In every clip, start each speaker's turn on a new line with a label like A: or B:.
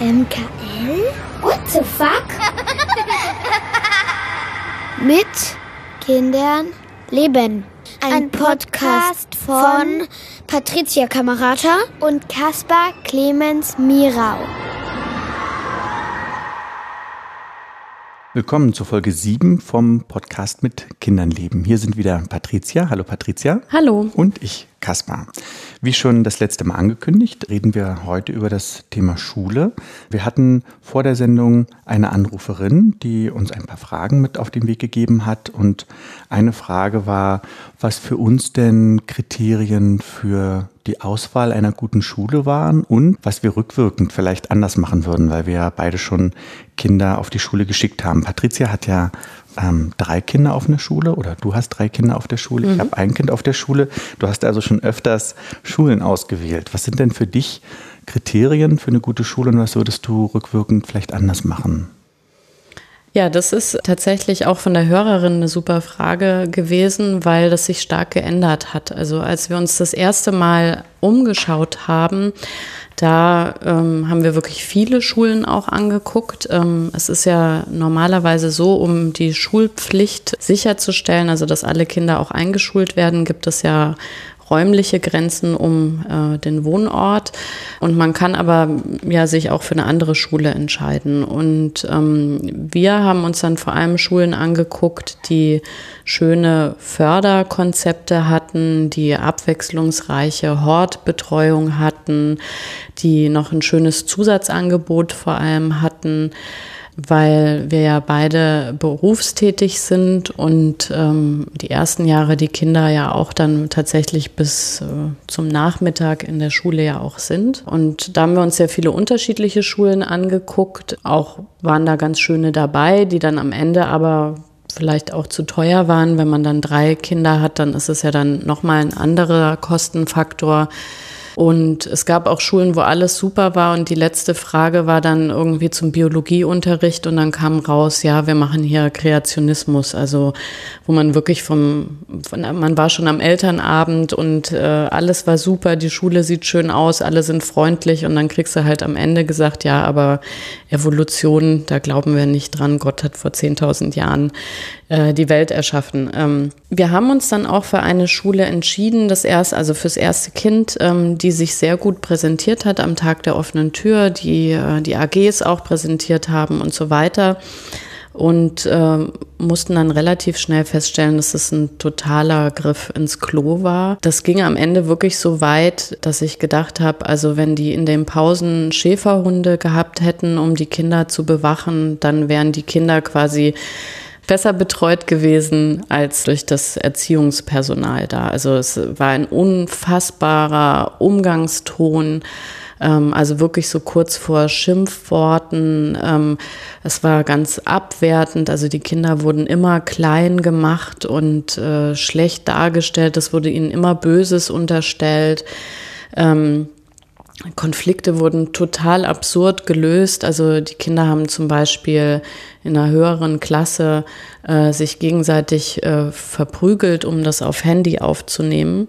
A: MKL?
B: What the fuck?
A: Mit Kindern leben. Ein, Ein Podcast von Patricia Kamerata und Caspar Clemens Mirau.
C: Willkommen zur Folge 7 vom Podcast mit Kindern leben. Hier sind wieder Patricia. Hallo Patricia.
D: Hallo.
C: Und ich, Kaspar. Wie schon das letzte Mal angekündigt, reden wir heute über das Thema Schule. Wir hatten vor der Sendung eine Anruferin, die uns ein paar Fragen mit auf den Weg gegeben hat. Und eine Frage war, was für uns denn Kriterien für die Auswahl einer guten Schule waren und was wir rückwirkend vielleicht anders machen würden, weil wir ja beide schon Kinder auf die Schule geschickt haben. Patricia hat ja ähm, drei Kinder auf einer Schule oder du hast drei Kinder auf der Schule. Mhm. Ich habe ein Kind auf der Schule. Du hast also schon öfters Schulen ausgewählt. Was sind denn für dich Kriterien für eine gute Schule und was würdest du rückwirkend vielleicht anders machen?
D: Ja, das ist tatsächlich auch von der Hörerin eine super Frage gewesen, weil das sich stark geändert hat. Also als wir uns das erste Mal umgeschaut haben, da ähm, haben wir wirklich viele Schulen auch angeguckt. Ähm, es ist ja normalerweise so, um die Schulpflicht sicherzustellen, also dass alle Kinder auch eingeschult werden, gibt es ja räumliche Grenzen um äh, den Wohnort. Und man kann aber ja sich auch für eine andere Schule entscheiden. Und ähm, wir haben uns dann vor allem Schulen angeguckt, die schöne Förderkonzepte hatten, die abwechslungsreiche Hortbetreuung hatten, die noch ein schönes Zusatzangebot vor allem hatten weil wir ja beide berufstätig sind und ähm, die ersten Jahre die Kinder ja auch dann tatsächlich bis äh, zum Nachmittag in der Schule ja auch sind. Und da haben wir uns sehr viele unterschiedliche Schulen angeguckt. Auch waren da ganz schöne dabei, die dann am Ende aber vielleicht auch zu teuer waren. Wenn man dann drei Kinder hat, dann ist es ja dann nochmal ein anderer Kostenfaktor. Und es gab auch Schulen, wo alles super war. Und die letzte Frage war dann irgendwie zum Biologieunterricht. Und dann kam raus, ja, wir machen hier Kreationismus, also wo man wirklich vom, von, man war schon am Elternabend und äh, alles war super, die Schule sieht schön aus, alle sind freundlich. Und dann kriegst du halt am Ende gesagt, ja, aber Evolution, da glauben wir nicht dran, Gott hat vor 10.000 Jahren äh, die Welt erschaffen. Ähm, wir haben uns dann auch für eine Schule entschieden, das erst, also fürs erste Kind, ähm, die sich sehr gut präsentiert hat am Tag der offenen Tür, die äh, die AGs auch präsentiert haben und so weiter und äh, mussten dann relativ schnell feststellen, dass es ein totaler Griff ins Klo war. Das ging am Ende wirklich so weit, dass ich gedacht habe, also wenn die in den Pausen Schäferhunde gehabt hätten, um die Kinder zu bewachen, dann wären die Kinder quasi besser betreut gewesen als durch das Erziehungspersonal da. Also es war ein unfassbarer Umgangston. Ähm, also wirklich so kurz vor Schimpfworten. Ähm, es war ganz abwertend. Also die Kinder wurden immer klein gemacht und äh, schlecht dargestellt. Es wurde ihnen immer Böses unterstellt. Ähm, Konflikte wurden total absurd gelöst. Also die Kinder haben zum Beispiel in einer höheren Klasse äh, sich gegenseitig äh, verprügelt, um das auf Handy aufzunehmen.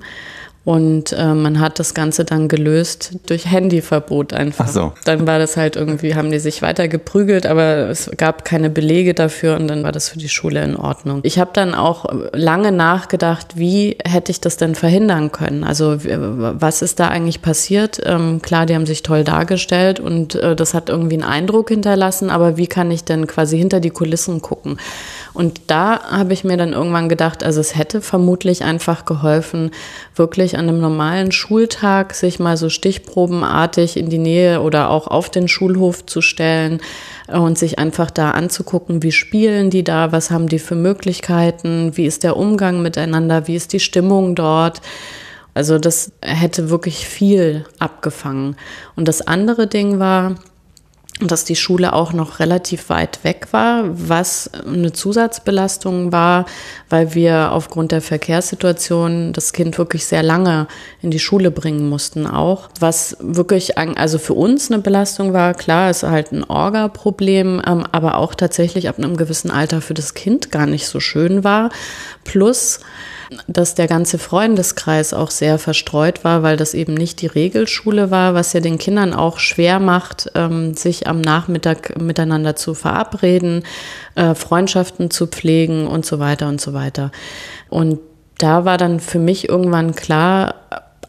D: Und äh, man hat das Ganze dann gelöst durch Handyverbot einfach. Ach so. Dann war das halt irgendwie, haben die sich weiter geprügelt, aber es gab keine Belege dafür und dann war das für die Schule in Ordnung. Ich habe dann auch lange nachgedacht, wie hätte ich das denn verhindern können? Also was ist da eigentlich passiert? Ähm, klar, die haben sich toll dargestellt und äh, das hat irgendwie einen Eindruck hinterlassen, aber wie kann ich denn quasi hinter die Kulissen gucken? Und da habe ich mir dann irgendwann gedacht, also es hätte vermutlich einfach geholfen, wirklich an einem normalen Schultag sich mal so stichprobenartig in die Nähe oder auch auf den Schulhof zu stellen und sich einfach da anzugucken, wie spielen die da, was haben die für Möglichkeiten, wie ist der Umgang miteinander, wie ist die Stimmung dort. Also das hätte wirklich viel abgefangen. Und das andere Ding war, dass die Schule auch noch relativ weit weg war, was eine Zusatzbelastung war, weil wir aufgrund der Verkehrssituation das Kind wirklich sehr lange in die Schule bringen mussten auch. Was wirklich, also für uns eine Belastung war, klar, ist halt ein Orga-Problem, ähm, aber auch tatsächlich ab einem gewissen Alter für das Kind gar nicht so schön war. Plus, dass der ganze Freundeskreis auch sehr verstreut war, weil das eben nicht die Regelschule war, was ja den Kindern auch schwer macht, ähm, sich am Nachmittag miteinander zu verabreden, äh, Freundschaften zu pflegen und so weiter und so weiter. Und da war dann für mich irgendwann klar,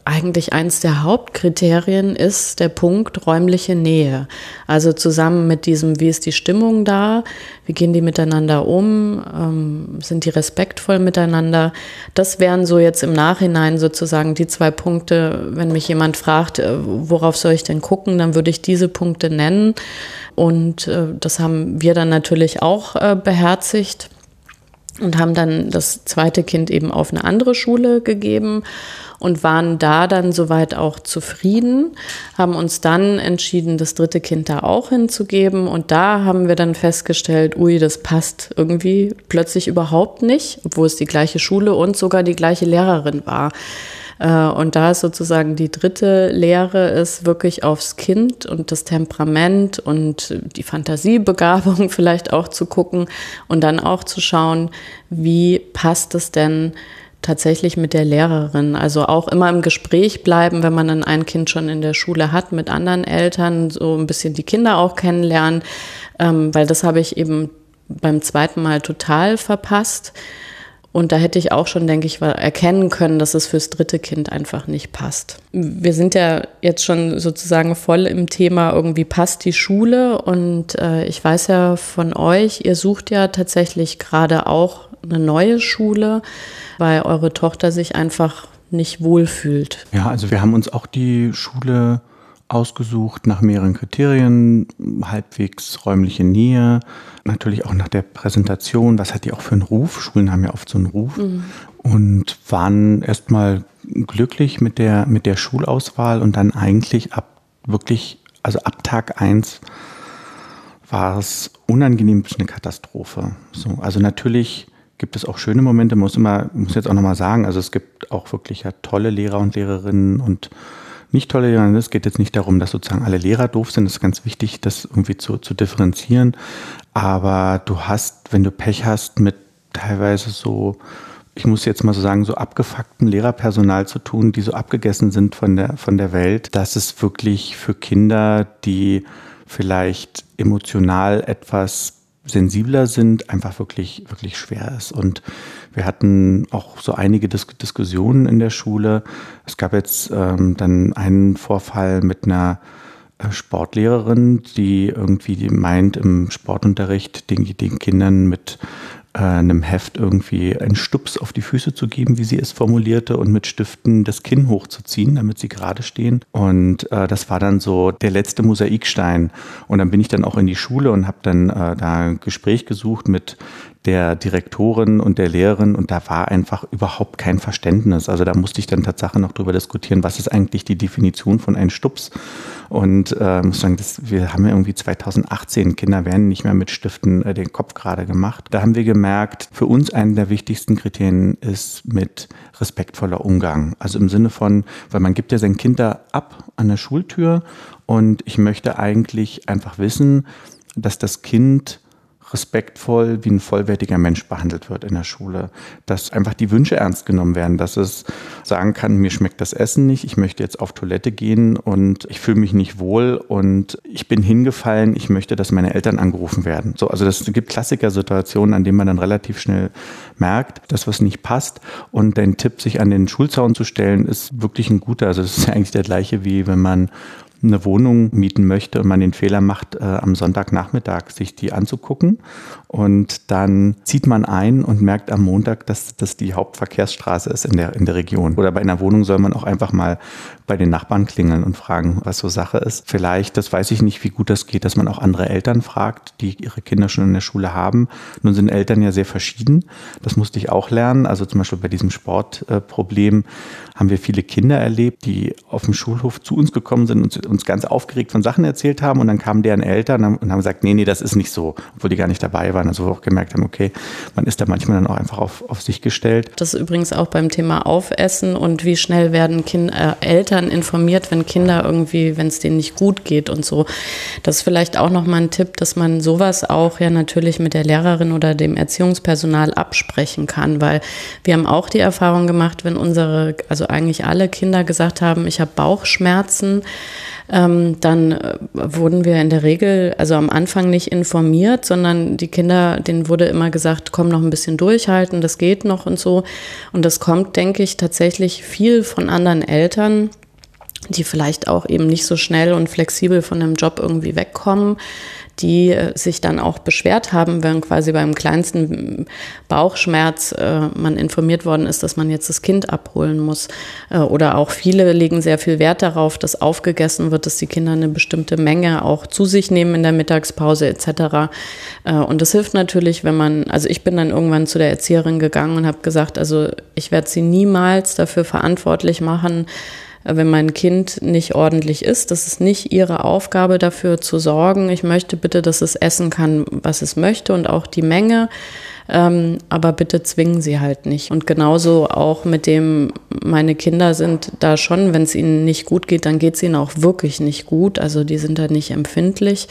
D: eigentlich eines der Hauptkriterien ist der Punkt räumliche Nähe. Also zusammen mit diesem, wie ist die Stimmung da, wie gehen die miteinander um, ähm, sind die respektvoll miteinander. Das wären so jetzt im Nachhinein sozusagen die zwei Punkte, wenn mich jemand fragt, äh, worauf soll ich denn gucken, dann würde ich diese Punkte nennen. Und äh, das haben wir dann natürlich auch äh, beherzigt und haben dann das zweite Kind eben auf eine andere Schule gegeben und waren da dann soweit auch zufrieden, haben uns dann entschieden, das dritte Kind da auch hinzugeben und da haben wir dann festgestellt, ui, das passt irgendwie plötzlich überhaupt nicht, obwohl es die gleiche Schule und sogar die gleiche Lehrerin war. Äh, und da ist sozusagen die dritte Lehre ist wirklich aufs Kind und das Temperament und die Fantasiebegabung vielleicht auch zu gucken und dann auch zu schauen, wie passt es denn tatsächlich mit der Lehrerin. Also auch immer im Gespräch bleiben, wenn man dann ein Kind schon in der Schule hat mit anderen Eltern, so ein bisschen die Kinder auch kennenlernen, ähm, weil das habe ich eben beim zweiten Mal total verpasst. Und da hätte ich auch schon, denke ich, erkennen können, dass es fürs dritte Kind einfach nicht passt. Wir sind ja jetzt schon sozusagen voll im Thema, irgendwie passt die Schule. Und äh, ich weiß ja von euch, ihr sucht ja tatsächlich gerade auch eine neue Schule, weil eure Tochter sich einfach nicht wohlfühlt.
C: Ja, also wir haben uns auch die Schule ausgesucht nach mehreren Kriterien, halbwegs räumliche Nähe, natürlich auch nach der Präsentation, was hat die auch für einen Ruf? Schulen haben ja oft so einen Ruf mhm. und waren erstmal glücklich mit der, mit der Schulauswahl und dann eigentlich ab wirklich, also ab Tag eins war es unangenehm bis eine Katastrophe. So, also natürlich gibt es auch schöne Momente, muss immer, muss jetzt auch nochmal sagen, also es gibt auch wirklich ja tolle Lehrer und Lehrerinnen und nicht tolle Lehrer. Es geht jetzt nicht darum, dass sozusagen alle Lehrer doof sind. Es ist ganz wichtig, das irgendwie zu, zu differenzieren. Aber du hast, wenn du Pech hast, mit teilweise so, ich muss jetzt mal so sagen, so abgefucktem Lehrerpersonal zu tun, die so abgegessen sind von der, von der Welt, dass es wirklich für Kinder, die vielleicht emotional etwas sensibler sind, einfach wirklich, wirklich schwer ist. Und wir hatten auch so einige Dis Diskussionen in der Schule. Es gab jetzt ähm, dann einen Vorfall mit einer äh, Sportlehrerin, die irgendwie meint, im Sportunterricht den, den Kindern mit einem Heft irgendwie einen Stups auf die Füße zu geben, wie sie es formulierte, und mit Stiften das Kinn hochzuziehen, damit sie gerade stehen. Und äh, das war dann so der letzte Mosaikstein. Und dann bin ich dann auch in die Schule und habe dann äh, da ein Gespräch gesucht mit der Direktorin und der Lehrerin und da war einfach überhaupt kein Verständnis. Also da musste ich dann tatsächlich noch drüber diskutieren, was ist eigentlich die Definition von einem Stups. Und äh, muss sagen, das, wir haben ja irgendwie 2018, Kinder werden nicht mehr mit Stiften äh, den Kopf gerade gemacht. Da haben wir gemerkt, für uns einen der wichtigsten Kriterien ist mit respektvoller Umgang. Also im Sinne von, weil man gibt ja sein Kind da ab an der Schultür und ich möchte eigentlich einfach wissen, dass das Kind respektvoll wie ein vollwertiger Mensch behandelt wird in der Schule. Dass einfach die Wünsche ernst genommen werden, dass es sagen kann, mir schmeckt das Essen nicht, ich möchte jetzt auf Toilette gehen und ich fühle mich nicht wohl und ich bin hingefallen, ich möchte, dass meine Eltern angerufen werden. So, also das gibt Klassikersituationen, an denen man dann relativ schnell merkt, dass was nicht passt. Und dein Tipp, sich an den Schulzaun zu stellen, ist wirklich ein guter. Also das ist ja eigentlich der gleiche, wie wenn man eine Wohnung mieten möchte und man den Fehler macht, äh, am Sonntagnachmittag sich die anzugucken. Und dann zieht man ein und merkt am Montag, dass das die Hauptverkehrsstraße ist in der, in der Region. Oder bei einer Wohnung soll man auch einfach mal bei den Nachbarn klingeln und fragen, was so Sache ist. Vielleicht, das weiß ich nicht, wie gut das geht, dass man auch andere Eltern fragt, die ihre Kinder schon in der Schule haben. Nun sind Eltern ja sehr verschieden. Das musste ich auch lernen. Also zum Beispiel bei diesem Sportproblem haben wir viele Kinder erlebt, die auf dem Schulhof zu uns gekommen sind und uns ganz aufgeregt von Sachen erzählt haben und dann kamen deren Eltern und haben gesagt, nee, nee, das ist nicht so, obwohl die gar nicht dabei waren. Also wir auch gemerkt haben, okay, man ist da manchmal dann auch einfach auf, auf sich gestellt.
D: Das ist übrigens auch beim Thema Aufessen und wie schnell werden kind, äh, Eltern informiert, wenn Kinder irgendwie, wenn es denen nicht gut geht und so. Das ist vielleicht auch nochmal ein Tipp, dass man sowas auch ja natürlich mit der Lehrerin oder dem Erziehungspersonal absprechen kann, weil wir haben auch die Erfahrung gemacht, wenn unsere, also eigentlich alle Kinder gesagt haben, ich habe Bauchschmerzen, ähm, dann äh, wurden wir in der Regel, also am Anfang nicht informiert, sondern die Kinder, denen wurde immer gesagt, komm noch ein bisschen durchhalten, das geht noch und so. Und das kommt, denke ich, tatsächlich viel von anderen Eltern, die vielleicht auch eben nicht so schnell und flexibel von dem Job irgendwie wegkommen, die äh, sich dann auch beschwert haben, wenn quasi beim kleinsten Bauchschmerz äh, man informiert worden ist, dass man jetzt das Kind abholen muss. Äh, oder auch viele legen sehr viel Wert darauf, dass aufgegessen wird, dass die Kinder eine bestimmte Menge auch zu sich nehmen in der Mittagspause etc. Äh, und das hilft natürlich, wenn man, also ich bin dann irgendwann zu der Erzieherin gegangen und habe gesagt, also ich werde sie niemals dafür verantwortlich machen, wenn mein Kind nicht ordentlich ist. Das ist nicht ihre Aufgabe dafür zu sorgen. Ich möchte bitte, dass es essen kann, was es möchte und auch die Menge. Ähm, aber bitte zwingen sie halt nicht. Und genauso auch mit dem, meine Kinder sind da schon, wenn es ihnen nicht gut geht, dann geht es ihnen auch wirklich nicht gut. Also die sind da nicht empfindlich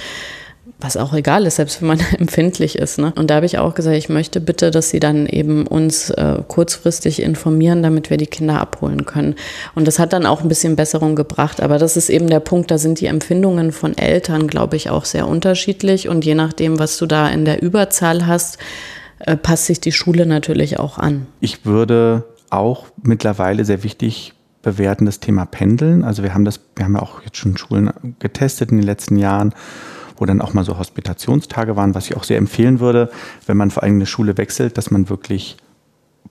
D: was auch egal ist, selbst wenn man empfindlich ist. Ne? Und da habe ich auch gesagt, ich möchte bitte, dass Sie dann eben uns äh, kurzfristig informieren, damit wir die Kinder abholen können. Und das hat dann auch ein bisschen Besserung gebracht. Aber das ist eben der Punkt, da sind die Empfindungen von Eltern, glaube ich, auch sehr unterschiedlich. Und je nachdem, was du da in der Überzahl hast, äh, passt sich die Schule natürlich auch an.
C: Ich würde auch mittlerweile sehr wichtig bewerten das Thema Pendeln. Also wir haben das, wir haben ja auch jetzt schon Schulen getestet in den letzten Jahren wo dann auch mal so Hospitationstage waren, was ich auch sehr empfehlen würde, wenn man vor allem eine Schule wechselt, dass man wirklich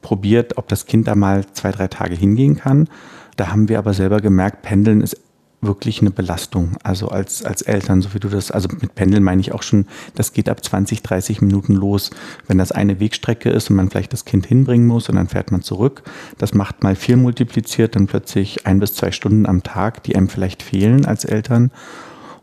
C: probiert, ob das Kind da mal zwei, drei Tage hingehen kann. Da haben wir aber selber gemerkt, Pendeln ist wirklich eine Belastung. Also als, als Eltern, so wie du das, also mit Pendeln meine ich auch schon, das geht ab 20, 30 Minuten los. Wenn das eine Wegstrecke ist und man vielleicht das Kind hinbringen muss und dann fährt man zurück, das macht mal vier multipliziert, dann plötzlich ein bis zwei Stunden am Tag, die einem vielleicht fehlen als Eltern.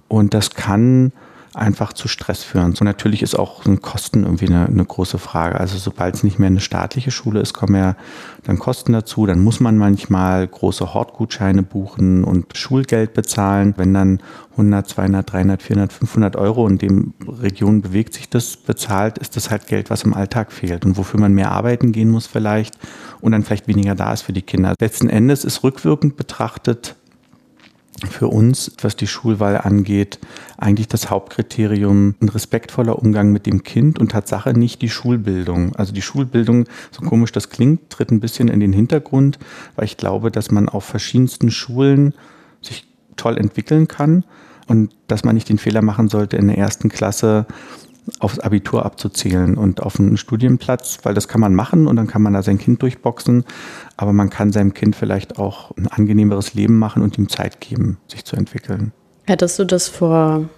C: Und das kann einfach zu Stress führen. So natürlich ist auch ein Kosten irgendwie eine, eine große Frage. Also sobald es nicht mehr eine staatliche Schule ist, kommen ja dann Kosten dazu. Dann muss man manchmal große Hortgutscheine buchen und Schulgeld bezahlen. Wenn dann 100, 200, 300, 400, 500 Euro in dem Region bewegt sich das bezahlt, ist das halt Geld, was im Alltag fehlt und wofür man mehr arbeiten gehen muss vielleicht und dann vielleicht weniger da ist für die Kinder. Letzten Endes ist rückwirkend betrachtet für uns, was die Schulwahl angeht, eigentlich das Hauptkriterium ein respektvoller Umgang mit dem Kind und Tatsache nicht die Schulbildung. Also die Schulbildung, so komisch das klingt, tritt ein bisschen in den Hintergrund, weil ich glaube, dass man auf verschiedensten Schulen sich toll entwickeln kann und dass man nicht den Fehler machen sollte, in der ersten Klasse aufs Abitur abzuzählen und auf einen Studienplatz, weil das kann man machen und dann kann man da sein Kind durchboxen, aber man kann seinem Kind vielleicht auch ein angenehmeres Leben machen und ihm Zeit geben, sich zu entwickeln.
D: Hättest du das vor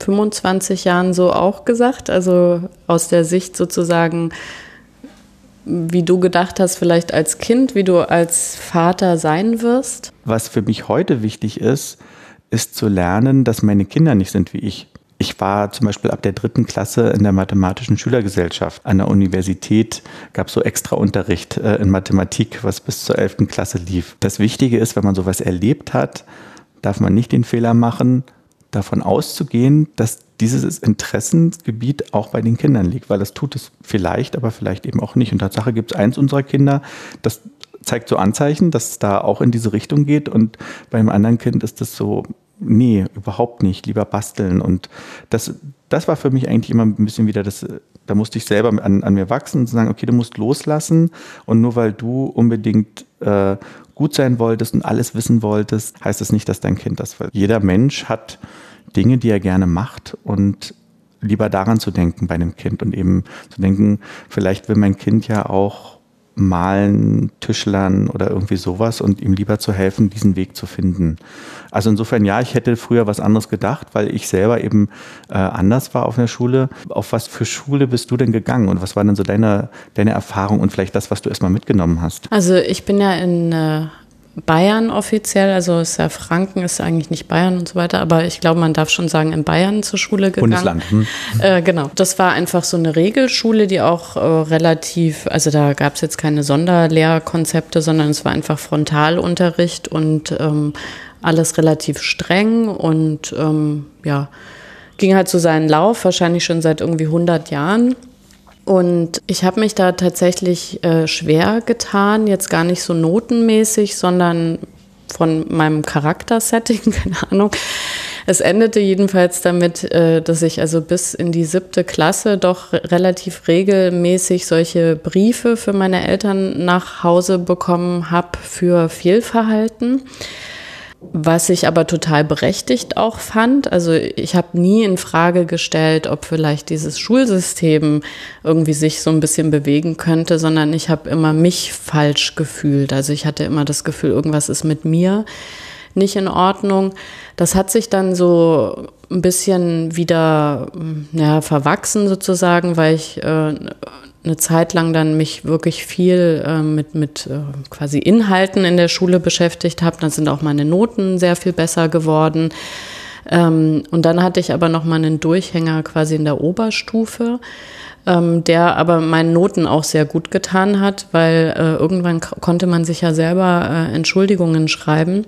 D: 25 Jahren so auch gesagt? Also aus der Sicht sozusagen, wie du gedacht hast, vielleicht als Kind, wie du als Vater sein wirst?
C: Was für mich heute wichtig ist, ist zu lernen, dass meine Kinder nicht sind wie ich. Ich war zum Beispiel ab der dritten Klasse in der mathematischen Schülergesellschaft. An der Universität gab es so extra Unterricht äh, in Mathematik, was bis zur elften Klasse lief. Das Wichtige ist, wenn man sowas erlebt hat, darf man nicht den Fehler machen, davon auszugehen, dass dieses Interessensgebiet auch bei den Kindern liegt, weil das tut es vielleicht, aber vielleicht eben auch nicht. Und Tatsache gibt es eins unserer Kinder, das zeigt so Anzeichen, dass es da auch in diese Richtung geht und beim anderen Kind ist das so nee, überhaupt nicht, lieber basteln. Und das, das war für mich eigentlich immer ein bisschen wieder das, da musste ich selber an, an mir wachsen und sagen, okay, du musst loslassen und nur weil du unbedingt äh, gut sein wolltest und alles wissen wolltest, heißt das nicht, dass dein Kind das will. Jeder Mensch hat Dinge, die er gerne macht und lieber daran zu denken bei einem Kind und eben zu denken, vielleicht will mein Kind ja auch Malen, Tischlern oder irgendwie sowas und ihm lieber zu helfen, diesen Weg zu finden. Also insofern ja, ich hätte früher was anderes gedacht, weil ich selber eben äh, anders war auf der Schule. Auf was für Schule bist du denn gegangen und was war denn so deine, deine Erfahrung und vielleicht das, was du erstmal mitgenommen hast?
D: Also ich bin ja in äh Bayern offiziell, also ist ja Franken, ist eigentlich nicht Bayern und so weiter, aber ich glaube, man darf schon sagen, in Bayern zur Schule gegangen.
C: Bundesland. Hm.
D: Äh, genau. Das war einfach so eine Regelschule, die auch äh, relativ, also da gab es jetzt keine Sonderlehrkonzepte, sondern es war einfach Frontalunterricht und ähm, alles relativ streng und ähm, ja, ging halt so seinen Lauf, wahrscheinlich schon seit irgendwie 100 Jahren. Und ich habe mich da tatsächlich äh, schwer getan, jetzt gar nicht so notenmäßig, sondern von meinem Charaktersetting, keine Ahnung. Es endete jedenfalls damit, äh, dass ich also bis in die siebte Klasse doch relativ regelmäßig solche Briefe für meine Eltern nach Hause bekommen habe für Fehlverhalten. Was ich aber total berechtigt auch fand. Also ich habe nie in Frage gestellt, ob vielleicht dieses Schulsystem irgendwie sich so ein bisschen bewegen könnte, sondern ich habe immer mich falsch gefühlt. Also ich hatte immer das Gefühl, irgendwas ist mit mir nicht in Ordnung. Das hat sich dann so ein bisschen wieder ja, verwachsen sozusagen, weil ich äh, eine Zeit lang dann mich wirklich viel äh, mit, mit äh, quasi Inhalten in der Schule beschäftigt habe. Dann sind auch meine Noten sehr viel besser geworden. Ähm, und dann hatte ich aber noch mal einen Durchhänger quasi in der Oberstufe, ähm, der aber meinen Noten auch sehr gut getan hat, weil äh, irgendwann konnte man sich ja selber äh, Entschuldigungen schreiben.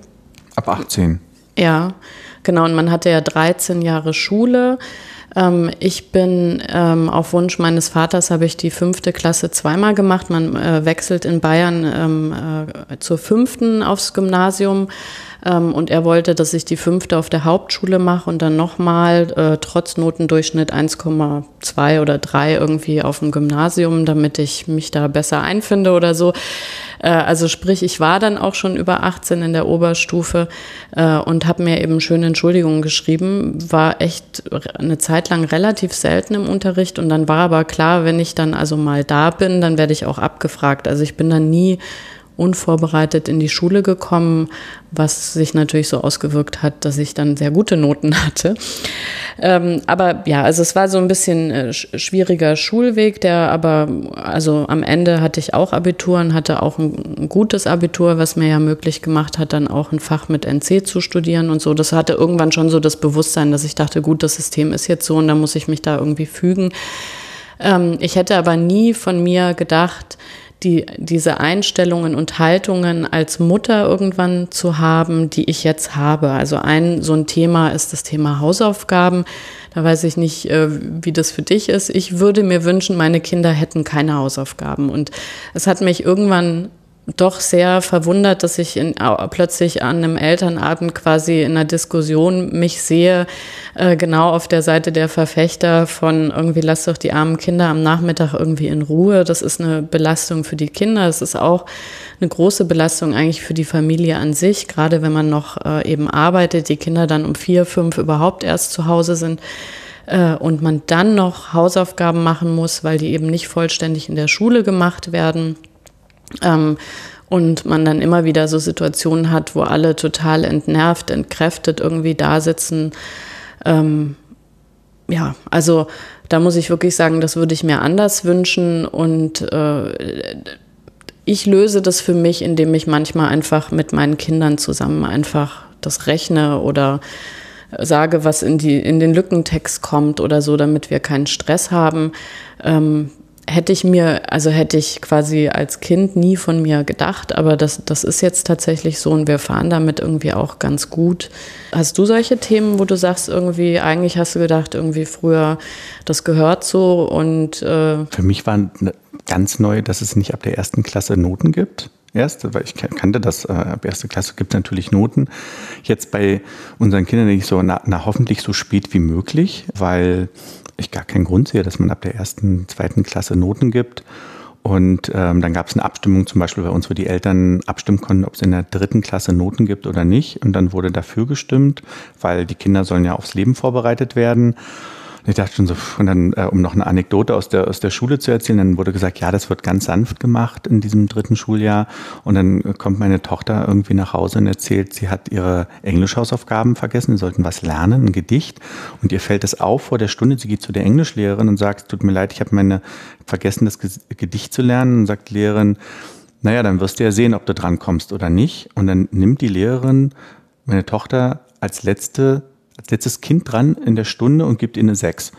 C: Ab 18.
D: Ja, genau. Und man hatte ja 13 Jahre Schule. Ähm, ich bin ähm, auf Wunsch meines Vaters habe ich die fünfte Klasse zweimal gemacht. Man äh, wechselt in Bayern ähm, äh, zur fünften aufs Gymnasium. Ähm, und er wollte, dass ich die fünfte auf der Hauptschule mache und dann nochmal äh, trotz Notendurchschnitt 1,2 oder 3 irgendwie auf dem Gymnasium, damit ich mich da besser einfinde oder so. Äh, also sprich, ich war dann auch schon über 18 in der Oberstufe äh, und habe mir eben schöne Entschuldigungen geschrieben. War echt eine Zeit lang relativ selten im Unterricht und dann war aber klar, wenn ich dann also mal da bin, dann werde ich auch abgefragt. Also ich bin dann nie unvorbereitet in die Schule gekommen, was sich natürlich so ausgewirkt hat, dass ich dann sehr gute Noten hatte. Ähm, aber ja, also es war so ein bisschen äh, schwieriger Schulweg, der aber, also am Ende hatte ich auch Abitur und hatte auch ein, ein gutes Abitur, was mir ja möglich gemacht hat, dann auch ein Fach mit NC zu studieren und so. Das hatte irgendwann schon so das Bewusstsein, dass ich dachte, gut, das System ist jetzt so und da muss ich mich da irgendwie fügen. Ähm, ich hätte aber nie von mir gedacht, die, diese Einstellungen und Haltungen als Mutter irgendwann zu haben, die ich jetzt habe. Also ein so ein Thema ist das Thema Hausaufgaben. Da weiß ich nicht, äh, wie das für dich ist. Ich würde mir wünschen, meine Kinder hätten keine Hausaufgaben. Und es hat mich irgendwann doch sehr verwundert, dass ich in, plötzlich an einem Elternabend quasi in einer Diskussion mich sehe, äh, genau auf der Seite der Verfechter von irgendwie lass doch die armen Kinder am Nachmittag irgendwie in Ruhe. Das ist eine Belastung für die Kinder. Es ist auch eine große Belastung eigentlich für die Familie an sich, gerade wenn man noch äh, eben arbeitet, die Kinder dann um vier, fünf überhaupt erst zu Hause sind äh, und man dann noch Hausaufgaben machen muss, weil die eben nicht vollständig in der Schule gemacht werden ähm, und man dann immer wieder so Situationen hat, wo alle total entnervt, entkräftet irgendwie da sitzen. Ähm, ja, also da muss ich wirklich sagen, das würde ich mir anders wünschen und äh, ich löse das für mich, indem ich manchmal einfach mit meinen Kindern zusammen einfach das rechne oder sage, was in, die, in den Lückentext kommt oder so, damit wir keinen Stress haben. Ähm, hätte ich mir, also hätte ich quasi als Kind nie von mir gedacht, aber das, das ist jetzt tatsächlich so und wir fahren damit irgendwie auch ganz gut. Hast du solche Themen, wo du sagst, irgendwie, eigentlich hast du gedacht, irgendwie früher, das gehört so und äh
C: Für mich war ganz neu, dass es nicht ab der ersten Klasse Noten gibt. Erste, weil ich kannte das, äh, ab erste Klasse gibt es natürlich Noten. Jetzt bei unseren Kindern denke ich so, na, na hoffentlich so spät wie möglich, weil ich gar keinen Grund sehe, dass man ab der ersten, zweiten Klasse Noten gibt. Und ähm, dann gab es eine Abstimmung zum Beispiel bei uns, wo die Eltern abstimmen konnten, ob es in der dritten Klasse Noten gibt oder nicht. Und dann wurde dafür gestimmt, weil die Kinder sollen ja aufs Leben vorbereitet werden. Und ich dachte schon so, und dann, äh, um noch eine Anekdote aus der, aus der Schule zu erzählen, dann wurde gesagt, ja, das wird ganz sanft gemacht in diesem dritten Schuljahr. Und dann kommt meine Tochter irgendwie nach Hause und erzählt, sie hat ihre Englischhausaufgaben vergessen, sie sollten was lernen, ein Gedicht. Und ihr fällt es auf vor der Stunde, sie geht zu der Englischlehrerin und sagt, tut mir leid, ich habe meine vergessen, das Gedicht zu lernen. Und sagt Lehrerin, naja, dann wirst du ja sehen, ob du dran kommst oder nicht. Und dann nimmt die Lehrerin meine Tochter als letzte, als letztes Kind dran in der Stunde und gibt ihr eine Sechs.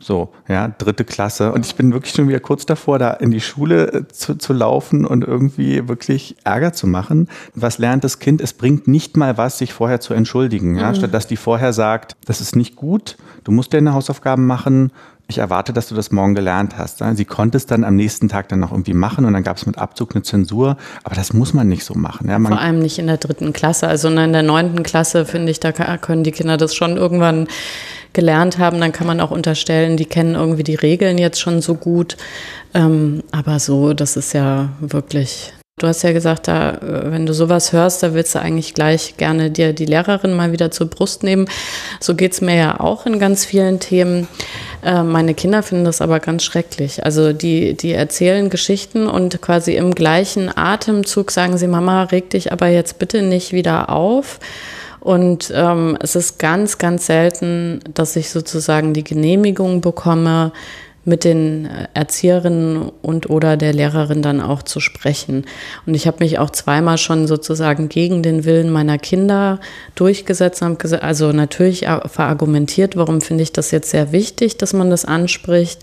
C: So, ja, dritte Klasse. Und ich bin wirklich schon wieder kurz davor, da in die Schule äh, zu, zu laufen und irgendwie wirklich Ärger zu machen. Was lernt das Kind? Es bringt nicht mal was, sich vorher zu entschuldigen. Ja? Mhm. Statt dass die vorher sagt, das ist nicht gut, du musst deine Hausaufgaben machen, ich erwarte, dass du das morgen gelernt hast. Sie konnte es dann am nächsten Tag dann noch irgendwie machen und dann gab es mit Abzug eine Zensur, aber das muss man nicht so machen.
D: Ja, Vor allem nicht in der dritten Klasse, also in der neunten Klasse finde ich, da können die Kinder das schon irgendwann gelernt haben, dann kann man auch unterstellen, die kennen irgendwie die Regeln jetzt schon so gut. Ähm, aber so, das ist ja wirklich Du hast ja gesagt, da, äh, wenn du sowas hörst, da willst du eigentlich gleich gerne dir die Lehrerin mal wieder zur Brust nehmen. So geht's mir ja auch in ganz vielen Themen. Äh, meine Kinder finden das aber ganz schrecklich. Also die, die erzählen Geschichten und quasi im gleichen Atemzug sagen sie, Mama, reg dich aber jetzt bitte nicht wieder auf. Und ähm, es ist ganz, ganz selten, dass ich sozusagen die Genehmigung bekomme, mit den äh, Erzieherinnen und oder der Lehrerin dann auch zu sprechen. Und ich habe mich auch zweimal schon sozusagen gegen den Willen meiner Kinder durchgesetzt, also natürlich verargumentiert, warum finde ich das jetzt sehr wichtig, dass man das anspricht.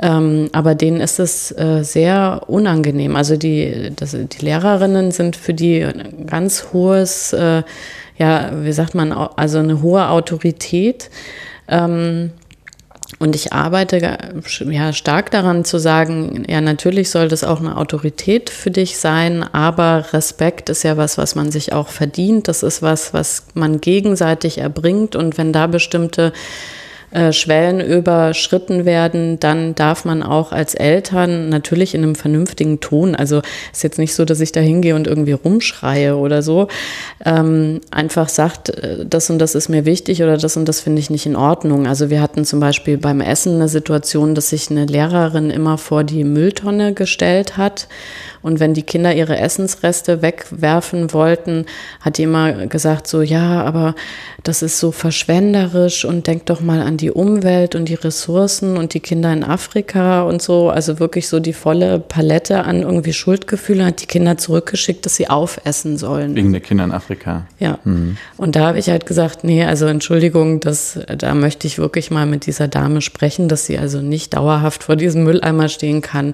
D: Ähm, aber denen ist es äh, sehr unangenehm. Also die, das, die Lehrerinnen sind für die ein ganz hohes, äh, ja, wie sagt man, also eine hohe Autorität. Ähm, und ich arbeite ja stark daran zu sagen, ja, natürlich soll das auch eine Autorität für dich sein, aber Respekt ist ja was, was man sich auch verdient. Das ist was, was man gegenseitig erbringt. Und wenn da bestimmte äh, Schwellen überschritten werden, dann darf man auch als Eltern natürlich in einem vernünftigen Ton, also ist jetzt nicht so, dass ich da hingehe und irgendwie rumschreie oder so, ähm, einfach sagt, äh, das und das ist mir wichtig oder das und das finde ich nicht in Ordnung. Also wir hatten zum Beispiel beim Essen eine Situation, dass sich eine Lehrerin immer vor die Mülltonne gestellt hat und wenn die Kinder ihre Essensreste wegwerfen wollten, hat die immer gesagt so, ja, aber das ist so verschwenderisch und denk doch mal an die Umwelt und die Ressourcen und die Kinder in Afrika und so. Also wirklich so die volle Palette an irgendwie Schuldgefühle hat die Kinder zurückgeschickt, dass sie aufessen sollen.
C: Wegen der Kinder in Afrika.
D: Ja. Mhm. Und da habe ich halt gesagt, nee, also Entschuldigung, das, da möchte ich wirklich mal mit dieser Dame sprechen, dass sie also nicht dauerhaft vor diesem Mülleimer stehen kann.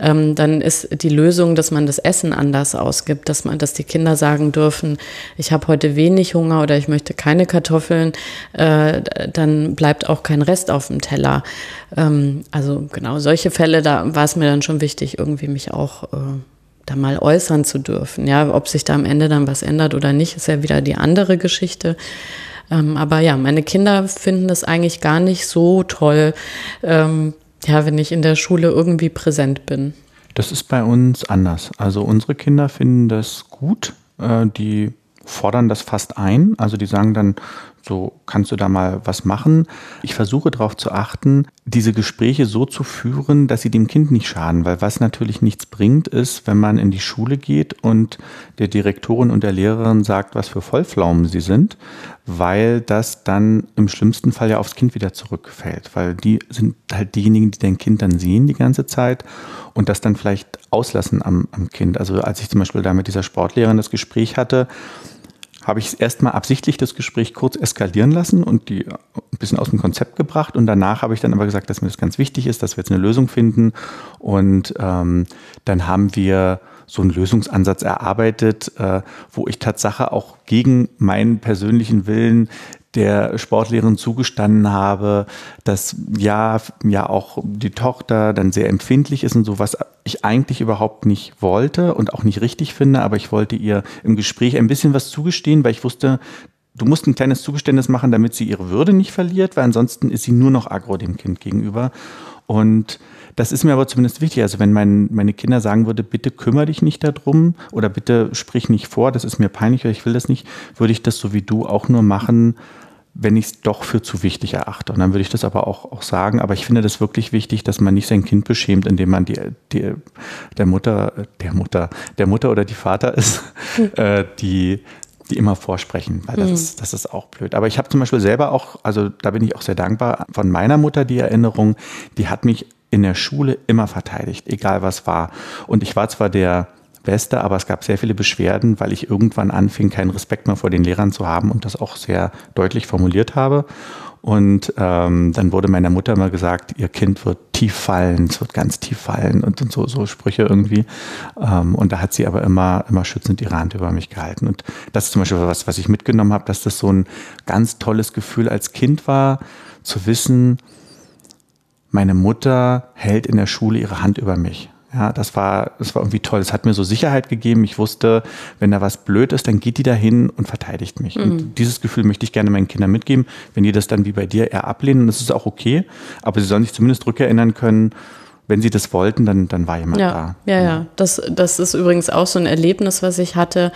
D: Ähm, dann ist die Lösung Lösung, dass man das Essen anders ausgibt, dass man, dass die Kinder sagen dürfen, ich habe heute wenig Hunger oder ich möchte keine Kartoffeln, äh, dann bleibt auch kein Rest auf dem Teller. Ähm, also genau solche Fälle, da war es mir dann schon wichtig, irgendwie mich auch äh, da mal äußern zu dürfen. Ja, ob sich da am Ende dann was ändert oder nicht, ist ja wieder die andere Geschichte. Ähm, aber ja, meine Kinder finden das eigentlich gar nicht so toll, ähm, ja, wenn ich in der Schule irgendwie präsent bin.
C: Das ist bei uns anders. Also unsere Kinder finden das gut. Äh, die fordern das fast ein. Also die sagen dann, so kannst du da mal was machen. Ich versuche darauf zu achten, diese Gespräche so zu führen, dass sie dem Kind nicht schaden, weil was natürlich nichts bringt, ist, wenn man in die Schule geht und der Direktorin und der Lehrerin sagt, was für Vollpflaumen sie sind, weil das dann im schlimmsten Fall ja aufs Kind wieder zurückfällt, weil die sind halt diejenigen, die dein Kind dann sehen die ganze Zeit und das dann vielleicht auslassen am, am Kind. Also als ich zum Beispiel da mit dieser Sportlehrerin das Gespräch hatte, habe ich erstmal absichtlich das Gespräch kurz eskalieren lassen und die ein bisschen aus dem Konzept gebracht. Und danach habe ich dann aber gesagt, dass mir das ganz wichtig ist, dass wir jetzt eine Lösung finden. Und ähm, dann haben wir so einen Lösungsansatz erarbeitet, äh, wo ich Tatsache auch gegen meinen persönlichen Willen der Sportlehrerin zugestanden habe, dass ja, ja auch die Tochter dann sehr empfindlich ist und so, was ich eigentlich überhaupt nicht wollte und auch nicht richtig finde, aber ich wollte ihr im Gespräch ein bisschen was zugestehen, weil ich wusste, du musst ein kleines Zugeständnis machen, damit sie ihre Würde nicht verliert, weil ansonsten ist sie nur noch aggro dem Kind gegenüber. Und das ist mir aber zumindest wichtig. Also wenn mein, meine Kinder sagen würde, bitte kümmere dich nicht darum oder bitte sprich nicht vor, das ist mir peinlich oder ich will das nicht, würde ich das so wie du auch nur machen, wenn ich es doch für zu wichtig erachte. Und dann würde ich das aber auch, auch sagen. Aber ich finde das wirklich wichtig, dass man nicht sein Kind beschämt, indem man die, die der Mutter, der Mutter, der Mutter oder die Vater ist, hm. äh, die die immer vorsprechen, weil das, mhm. ist, das ist auch blöd. Aber ich habe zum Beispiel selber auch, also da bin ich auch sehr dankbar, von meiner Mutter die Erinnerung, die hat mich in der Schule immer verteidigt, egal was war. Und ich war zwar der Beste, aber es gab sehr viele Beschwerden, weil ich irgendwann anfing, keinen Respekt mehr vor den Lehrern zu haben und das auch sehr deutlich formuliert habe. Und ähm, dann wurde meiner Mutter immer gesagt, ihr Kind wird tief fallen, es wird ganz tief fallen und, und so, so Sprüche irgendwie. Ähm, und da hat sie aber immer, immer schützend ihre Hand über mich gehalten. Und das ist zum Beispiel was, was ich mitgenommen habe, dass das so ein ganz tolles Gefühl als Kind war, zu wissen, meine Mutter hält in der Schule ihre Hand über mich. Ja, das war, das war irgendwie toll. Es hat mir so Sicherheit gegeben. Ich wusste, wenn da was blöd ist, dann geht die da hin und verteidigt mich. Mhm. Und dieses Gefühl möchte ich gerne meinen Kindern mitgeben. Wenn die das dann wie bei dir eher ablehnen, das ist auch okay. Aber sie sollen sich zumindest rückerinnern können, wenn sie das wollten, dann, dann war jemand
D: ja,
C: da.
D: Ja, ja. Das, das ist übrigens auch so ein Erlebnis, was ich hatte.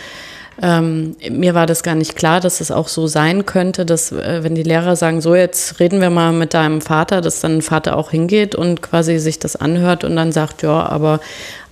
D: Ähm, mir war das gar nicht klar, dass es auch so sein könnte, dass äh, wenn die Lehrer sagen, so jetzt reden wir mal mit deinem Vater, dass dann Vater auch hingeht und quasi sich das anhört und dann sagt, ja, aber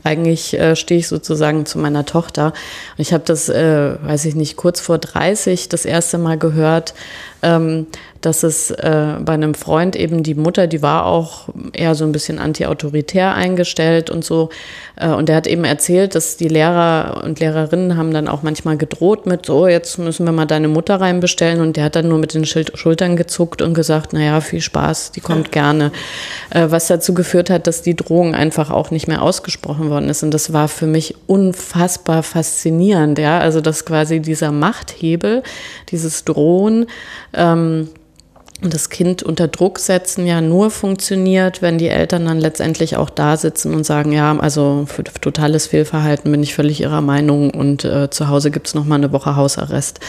D: eigentlich äh, stehe ich sozusagen zu meiner Tochter. Und ich habe das, äh, weiß ich nicht, kurz vor 30 das erste Mal gehört, ähm, dass es äh, bei einem Freund eben die Mutter, die war auch eher so ein bisschen anti-autoritär eingestellt und so. Äh, und der hat eben erzählt, dass die Lehrer und Lehrerinnen haben dann auch manchmal gedroht mit, so, jetzt müssen wir mal deine Mutter reinbestellen. Und der hat dann nur mit den Schultern gezuckt und gesagt, naja, viel Spaß, die kommt gerne. Äh, was dazu geführt hat, dass die Drohung einfach auch nicht mehr ausgesprochen worden ist. Und das war für mich unfassbar faszinierend, ja. Also, dass quasi dieser Machthebel, dieses Drohen, ähm, das Kind unter Druck setzen ja nur funktioniert, wenn die Eltern dann letztendlich auch da sitzen und sagen, ja, also für totales Fehlverhalten bin ich völlig ihrer Meinung und äh, zu Hause gibt es noch mal eine Woche Hausarrest.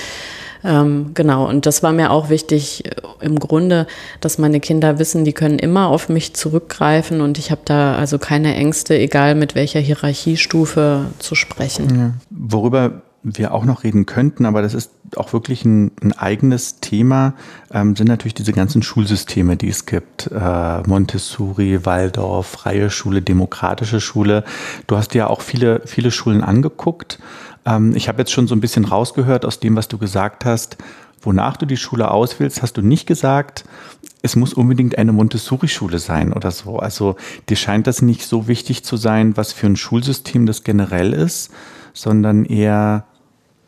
D: Ähm, genau, und das war mir auch wichtig äh, im Grunde, dass meine Kinder wissen, die können immer auf mich zurückgreifen und ich habe da also keine Ängste, egal mit welcher Hierarchiestufe zu sprechen. Ja.
C: Worüber wir auch noch reden könnten, aber das ist auch wirklich ein, ein eigenes Thema, ähm, sind natürlich diese ganzen Schulsysteme, die es gibt. Äh, Montessori, Waldorf, freie Schule, demokratische Schule. Du hast ja auch viele, viele Schulen angeguckt. Ähm, ich habe jetzt schon so ein bisschen rausgehört aus dem, was du gesagt hast. Wonach du die Schule auswählst, hast du nicht gesagt, es muss unbedingt eine Montessori-Schule sein oder so. Also dir scheint das nicht so wichtig zu sein, was für ein Schulsystem das generell ist, sondern eher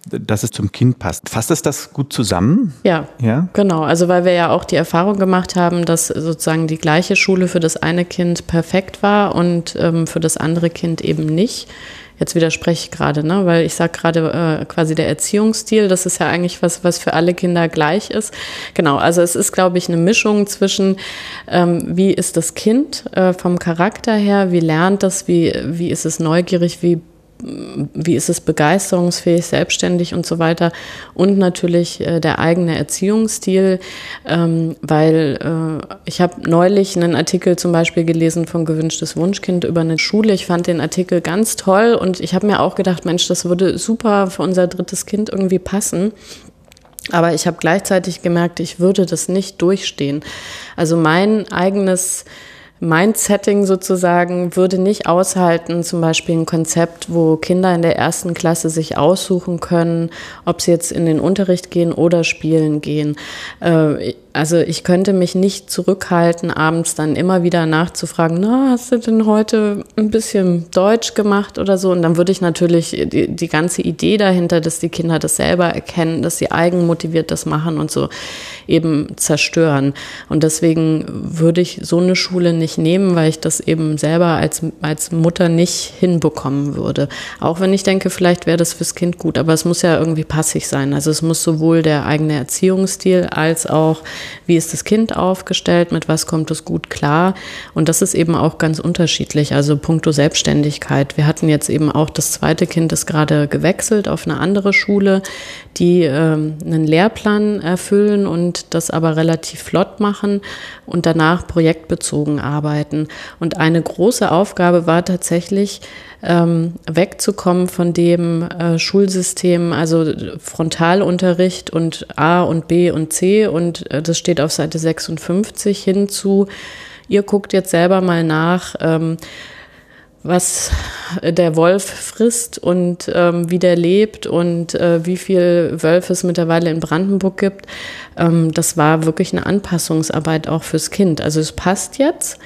C: dass es zum Kind passt. Fasst es das gut zusammen?
D: Ja, ja, genau. Also weil wir ja auch die Erfahrung gemacht haben, dass sozusagen die gleiche Schule für das eine Kind perfekt war und ähm, für das andere Kind eben nicht. Jetzt widerspreche ich gerade, ne? weil ich sage gerade äh, quasi der Erziehungsstil, das ist ja eigentlich was, was für alle Kinder gleich ist. Genau, also es ist, glaube ich, eine Mischung zwischen, ähm, wie ist das Kind äh, vom Charakter her, wie lernt das, wie, wie ist es neugierig, wie wie ist es begeisterungsfähig, selbstständig und so weiter. Und natürlich äh, der eigene Erziehungsstil, ähm, weil äh, ich habe neulich einen Artikel zum Beispiel gelesen von Gewünschtes Wunschkind über eine Schule. Ich fand den Artikel ganz toll und ich habe mir auch gedacht, Mensch, das würde super für unser drittes Kind irgendwie passen. Aber ich habe gleichzeitig gemerkt, ich würde das nicht durchstehen. Also mein eigenes Mindsetting sozusagen würde nicht aushalten, zum Beispiel ein Konzept, wo Kinder in der ersten Klasse sich aussuchen können, ob sie jetzt in den Unterricht gehen oder spielen gehen. Äh, also ich könnte mich nicht zurückhalten, abends dann immer wieder nachzufragen, na, hast du denn heute ein bisschen Deutsch gemacht oder so? Und dann würde ich natürlich die, die ganze Idee dahinter, dass die Kinder das selber erkennen, dass sie eigenmotiviert das machen und so eben zerstören. Und deswegen würde ich so eine Schule nicht nehmen, weil ich das eben selber als, als Mutter nicht hinbekommen würde. Auch wenn ich denke, vielleicht wäre das fürs Kind gut, aber es muss ja irgendwie passig sein. Also es muss sowohl der eigene Erziehungsstil als auch wie ist das Kind aufgestellt, mit was kommt es gut klar. Und das ist eben auch ganz unterschiedlich. Also puncto Selbstständigkeit. Wir hatten jetzt eben auch das zweite Kind ist gerade gewechselt auf eine andere Schule, die ähm, einen Lehrplan erfüllen und das aber relativ flott machen und danach projektbezogen arbeiten. Und eine große Aufgabe war tatsächlich, ähm, wegzukommen von dem äh, Schulsystem, also Frontalunterricht und A und B und C und äh, das steht auf Seite 56 hinzu. Ihr guckt jetzt selber mal nach. Ähm, was der Wolf frisst und ähm, wie der lebt und äh, wie viel Wölfe es mittlerweile in Brandenburg gibt. Ähm, das war wirklich eine Anpassungsarbeit auch fürs Kind. Also es passt jetzt,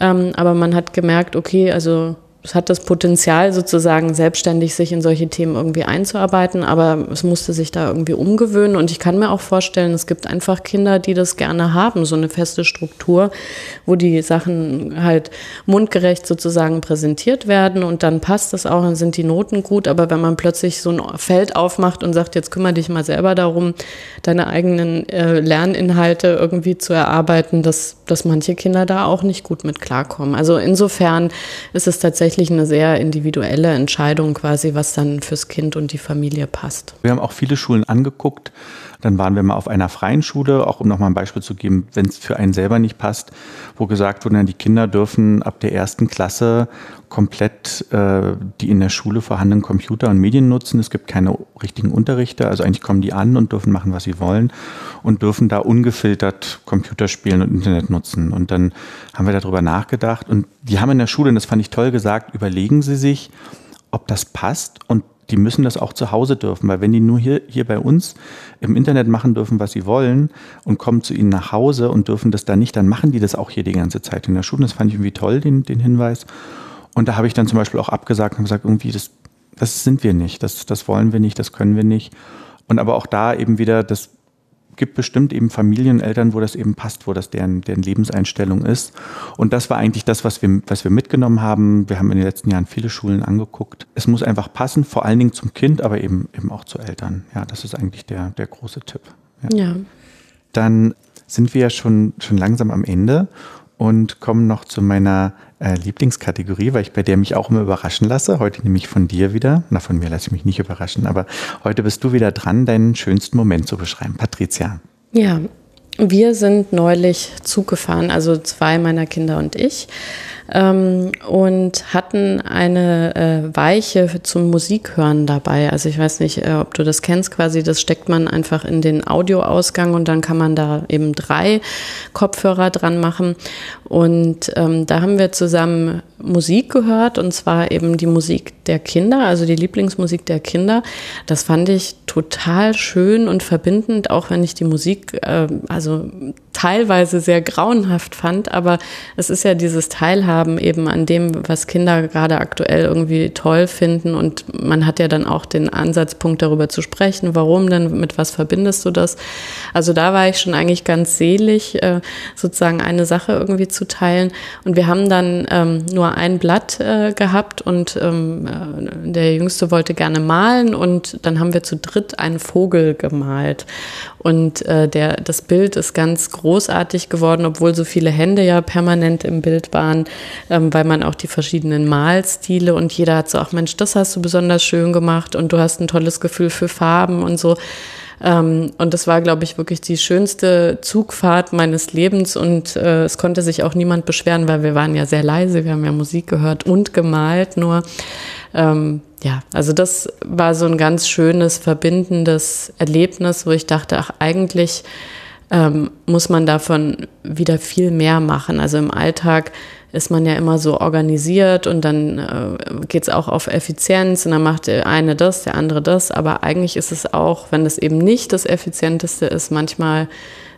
D: ähm, aber man hat gemerkt, okay, also hat das Potenzial sozusagen selbstständig sich in solche Themen irgendwie einzuarbeiten, aber es musste sich da irgendwie umgewöhnen und ich kann mir auch vorstellen, es gibt einfach Kinder, die das gerne haben, so eine feste Struktur, wo die Sachen halt mundgerecht sozusagen präsentiert werden und dann passt das auch, dann sind die Noten gut, aber wenn man plötzlich so ein Feld aufmacht und sagt, jetzt kümmere dich mal selber darum, deine eigenen äh, Lerninhalte irgendwie zu erarbeiten, dass, dass manche Kinder da auch nicht gut mit klarkommen. Also insofern ist es tatsächlich tatsächlich eine sehr individuelle Entscheidung quasi, was dann fürs Kind und die Familie passt.
C: Wir haben auch viele Schulen angeguckt. Dann waren wir mal auf einer freien Schule, auch um nochmal ein Beispiel zu geben, wenn es für einen selber nicht passt, wo gesagt wurde, die Kinder dürfen ab der ersten Klasse komplett äh, die in der Schule vorhandenen Computer und Medien nutzen. Es gibt keine richtigen Unterrichte, also eigentlich kommen die an und dürfen machen, was sie wollen und dürfen da ungefiltert Computer spielen und Internet nutzen. Und dann haben wir darüber nachgedacht und die haben in der Schule, und das fand ich toll gesagt, überlegen Sie sich, ob das passt und die müssen das auch zu Hause dürfen, weil wenn die nur hier, hier bei uns im Internet machen dürfen, was sie wollen und kommen zu ihnen nach Hause und dürfen das da nicht, dann machen die das auch hier die ganze Zeit in der Schule. Das fand ich irgendwie toll, den, den Hinweis. Und da habe ich dann zum Beispiel auch abgesagt und gesagt, irgendwie, das, das sind wir nicht, das, das wollen wir nicht, das können wir nicht. Und aber auch da eben wieder, das gibt bestimmt eben Familien, Eltern, wo das eben passt, wo das deren, deren Lebenseinstellung ist. Und das war eigentlich das, was wir, was wir mitgenommen haben. Wir haben in den letzten Jahren viele Schulen angeguckt. Es muss einfach passen, vor allen Dingen zum Kind, aber eben, eben auch zu Eltern. Ja, das ist eigentlich der, der große Tipp.
D: Ja. ja.
C: Dann sind wir ja schon, schon langsam am Ende und kommen noch zu meiner äh, Lieblingskategorie, weil ich bei der mich auch immer überraschen lasse. Heute nehme ich von dir wieder. Na, von mir lasse ich mich nicht überraschen, aber heute bist du wieder dran, deinen schönsten Moment zu beschreiben. Patricia.
D: Ja, wir sind neulich Zug gefahren, also zwei meiner Kinder und ich ähm, und hatten eine äh, Weiche zum Musikhören dabei. Also ich weiß nicht, äh, ob du das kennst, quasi das steckt man einfach in den Audioausgang und dann kann man da eben drei Kopfhörer dran machen. Und ähm, da haben wir zusammen Musik gehört und zwar eben die Musik der Kinder, also die Lieblingsmusik der Kinder. Das fand ich total schön und verbindend, auch wenn ich die Musik äh, also teilweise sehr grauenhaft fand, aber es ist ja dieses Teilhaben eben an dem, was Kinder gerade aktuell irgendwie toll finden. Und man hat ja dann auch den Ansatzpunkt darüber zu sprechen, warum denn, mit was verbindest du das? Also da war ich schon eigentlich ganz selig, äh, sozusagen eine Sache irgendwie zu teilen. Und wir haben dann ähm, nur ein Blatt äh, gehabt und ähm, äh, der Jüngste wollte gerne malen und dann haben wir zu dritt einen Vogel gemalt. Und äh, der, das Bild ist ganz großartig geworden, obwohl so viele Hände ja permanent im Bild waren, ähm, weil man auch die verschiedenen Malstile und jeder hat so, ach Mensch, das hast du besonders schön gemacht und du hast ein tolles Gefühl für Farben und so. Ähm, und das war, glaube ich, wirklich die schönste Zugfahrt meines Lebens und äh, es konnte sich auch niemand beschweren, weil wir waren ja sehr leise, wir haben ja Musik gehört und gemalt nur. Ähm, ja, also das war so ein ganz schönes, verbindendes Erlebnis, wo ich dachte, ach, eigentlich ähm, muss man davon wieder viel mehr machen. Also im Alltag ist man ja immer so organisiert und dann äh, geht es auch auf Effizienz und dann macht der eine das, der andere das. Aber eigentlich ist es auch, wenn das eben nicht das Effizienteste ist, manchmal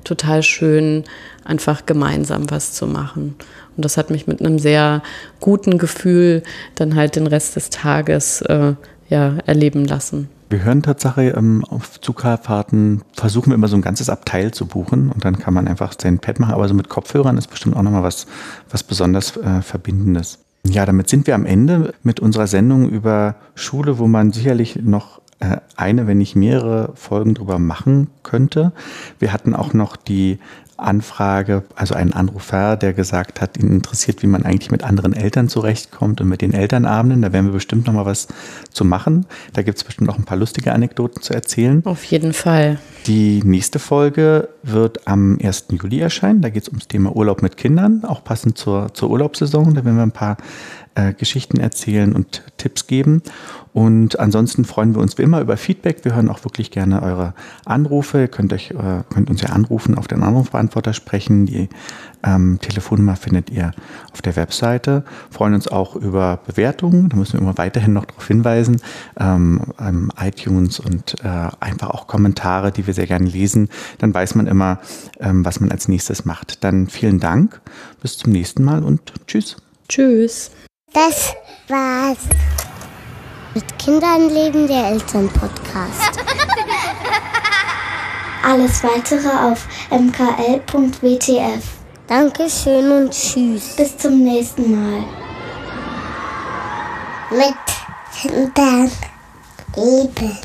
D: total schön, einfach gemeinsam was zu machen. Und das hat mich mit einem sehr guten Gefühl dann halt den Rest des Tages äh, ja, erleben lassen.
C: Wir hören Tatsache ähm, auf Zugfahrten, versuchen wir immer so ein ganzes Abteil zu buchen und dann kann man einfach sein Pad machen. Aber so mit Kopfhörern ist bestimmt auch nochmal was, was besonders äh, Verbindendes. Ja, damit sind wir am Ende mit unserer Sendung über Schule, wo man sicherlich noch äh, eine, wenn nicht mehrere Folgen drüber machen könnte. Wir hatten auch noch die Anfrage, also einen Anrufer, der gesagt hat, ihn interessiert, wie man eigentlich mit anderen Eltern zurechtkommt und mit den Elternabenden. Da werden wir bestimmt noch mal was zu machen. Da gibt es bestimmt noch ein paar lustige Anekdoten zu erzählen.
D: Auf jeden Fall.
C: Die nächste Folge wird am 1. Juli erscheinen. Da geht es ums Thema Urlaub mit Kindern, auch passend zur, zur Urlaubssaison. Da werden wir ein paar äh, Geschichten erzählen und Tipps geben. Und ansonsten freuen wir uns wie immer über Feedback. Wir hören auch wirklich gerne eure Anrufe. Ihr könnt, euch, äh, könnt uns ja anrufen, auf den Anrufbeantworter sprechen. Die ähm, Telefonnummer findet ihr auf der Webseite. Freuen uns auch über Bewertungen. Da müssen wir immer weiterhin noch darauf hinweisen. Ähm, iTunes und äh, einfach auch Kommentare, die wir sehr gerne lesen. Dann weiß man immer, ähm, was man als nächstes macht. Dann vielen Dank. Bis zum nächsten Mal und tschüss.
D: Tschüss.
B: Das war's. Mit Kindern leben der Elternpodcast.
A: Alles weitere auf mkl.wtf.
B: Dankeschön und tschüss.
A: Bis zum nächsten Mal.
B: Mit Kindern leben.